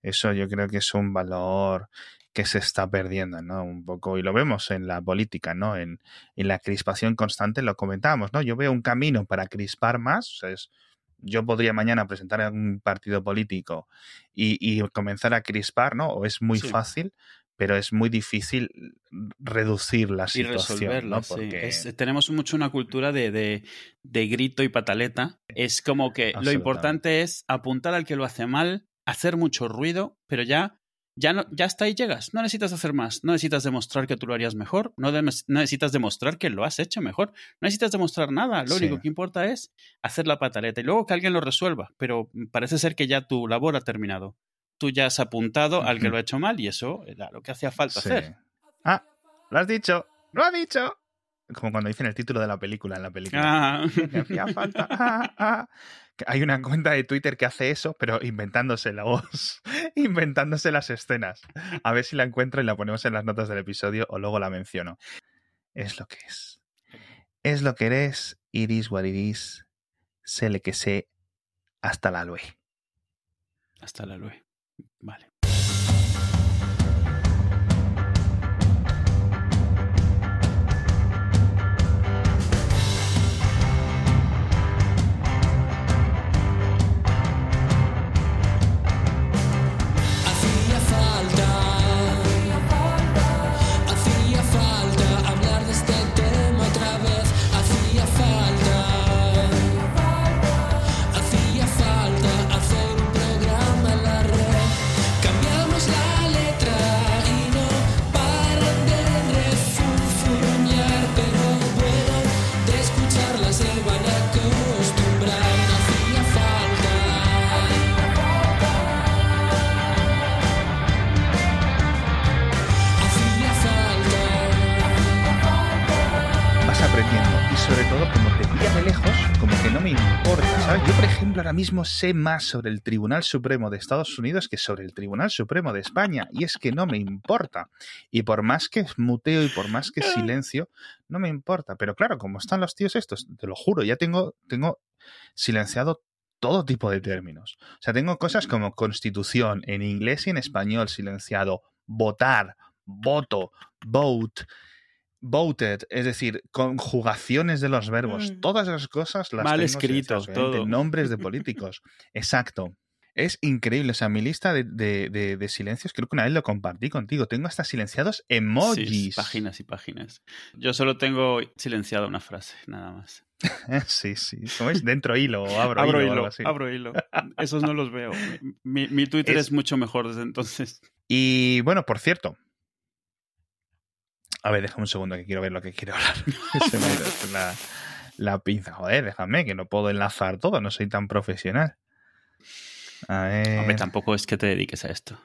[SPEAKER 1] Eso yo creo que es un valor que se está perdiendo, ¿no? Un poco, y lo vemos en la política, ¿no? En, en la crispación constante, lo comentábamos, ¿no? Yo veo un camino para crispar más, o sea, es- yo podría mañana presentar a un partido político y, y comenzar a crispar, ¿no? O es muy
[SPEAKER 2] Sí.
[SPEAKER 1] fácil, pero es muy difícil reducir la
[SPEAKER 2] y
[SPEAKER 1] situación,
[SPEAKER 2] resolverlo.
[SPEAKER 1] ¿no?
[SPEAKER 2] sí.
[SPEAKER 1] Porque
[SPEAKER 2] Es- tenemos mucho una cultura de, de- de grito y pataleta. Es como que lo importante es apuntar al que lo hace mal, hacer mucho ruido, pero ya, ya, no, ya hasta ahí llegas. No necesitas hacer más. No necesitas demostrar que tú lo harías mejor. No, de- no necesitas demostrar que lo has hecho mejor. No necesitas demostrar nada. Lo
[SPEAKER 1] Sí.
[SPEAKER 2] único que importa es hacer la pataleta y luego que alguien lo resuelva. Pero parece ser que ya tu labor ha terminado. Tú ya has apuntado al que lo ha hecho mal y eso era lo que hacía falta
[SPEAKER 1] Sí.
[SPEAKER 2] hacer.
[SPEAKER 1] Ah, lo has dicho, lo has dicho. Como cuando dicen el título de la película en la película.
[SPEAKER 2] Ah.
[SPEAKER 1] Hacía falta. Ah, ah. Hay una cuenta de Twitter que hace eso, pero inventándose la voz, inventándose las escenas. A ver si la encuentro y la ponemos en las notas del episodio o luego la menciono. Es lo que es. Es lo que eres, iris what it is, le que sé, hasta la lue.
[SPEAKER 2] Hasta la lue. Vale.
[SPEAKER 1] Mismo sé más sobre el Tribunal Supremo de Estados Unidos que sobre el Tribunal Supremo de España y es que no me importa. Y por más que muteo y por más que silencio, no me importa. Pero claro, como están los tíos estos, te lo juro, ya tengo, tengo silenciado todo tipo de términos. O sea, tengo cosas como constitución en inglés y en español silenciado, votar, voto, vote, voted, es decir, conjugaciones de los verbos,
[SPEAKER 2] Mm.
[SPEAKER 1] todas esas cosas las
[SPEAKER 2] Mal
[SPEAKER 1] tengo
[SPEAKER 2] escrito,
[SPEAKER 1] silenciadas, obviamente,
[SPEAKER 2] todo.
[SPEAKER 1] nombres de políticos. Exacto. Es increíble. O sea, mi lista de, de- de- de silencios, creo que una vez lo compartí contigo. Tengo hasta silenciados emojis.
[SPEAKER 2] Sí, páginas y páginas. Yo solo tengo silenciada una frase, nada más.
[SPEAKER 1] Sí, sí. ¿Cómo es? Dentro hilo o abro,
[SPEAKER 2] abro
[SPEAKER 1] hilo, o algo
[SPEAKER 2] hilo,
[SPEAKER 1] así.
[SPEAKER 2] abro hilo. Esos no los veo. Mi, mi Twitter
[SPEAKER 1] Es-
[SPEAKER 2] es... mucho mejor desde entonces.
[SPEAKER 1] Y bueno, por cierto. A ver, déjame un segundo que quiero ver lo que quiero hablar. Se me la, la pinza. Joder, déjame, que no puedo enlazar todo, no soy tan profesional. A ver.
[SPEAKER 2] Hombre, tampoco es que te dediques a esto.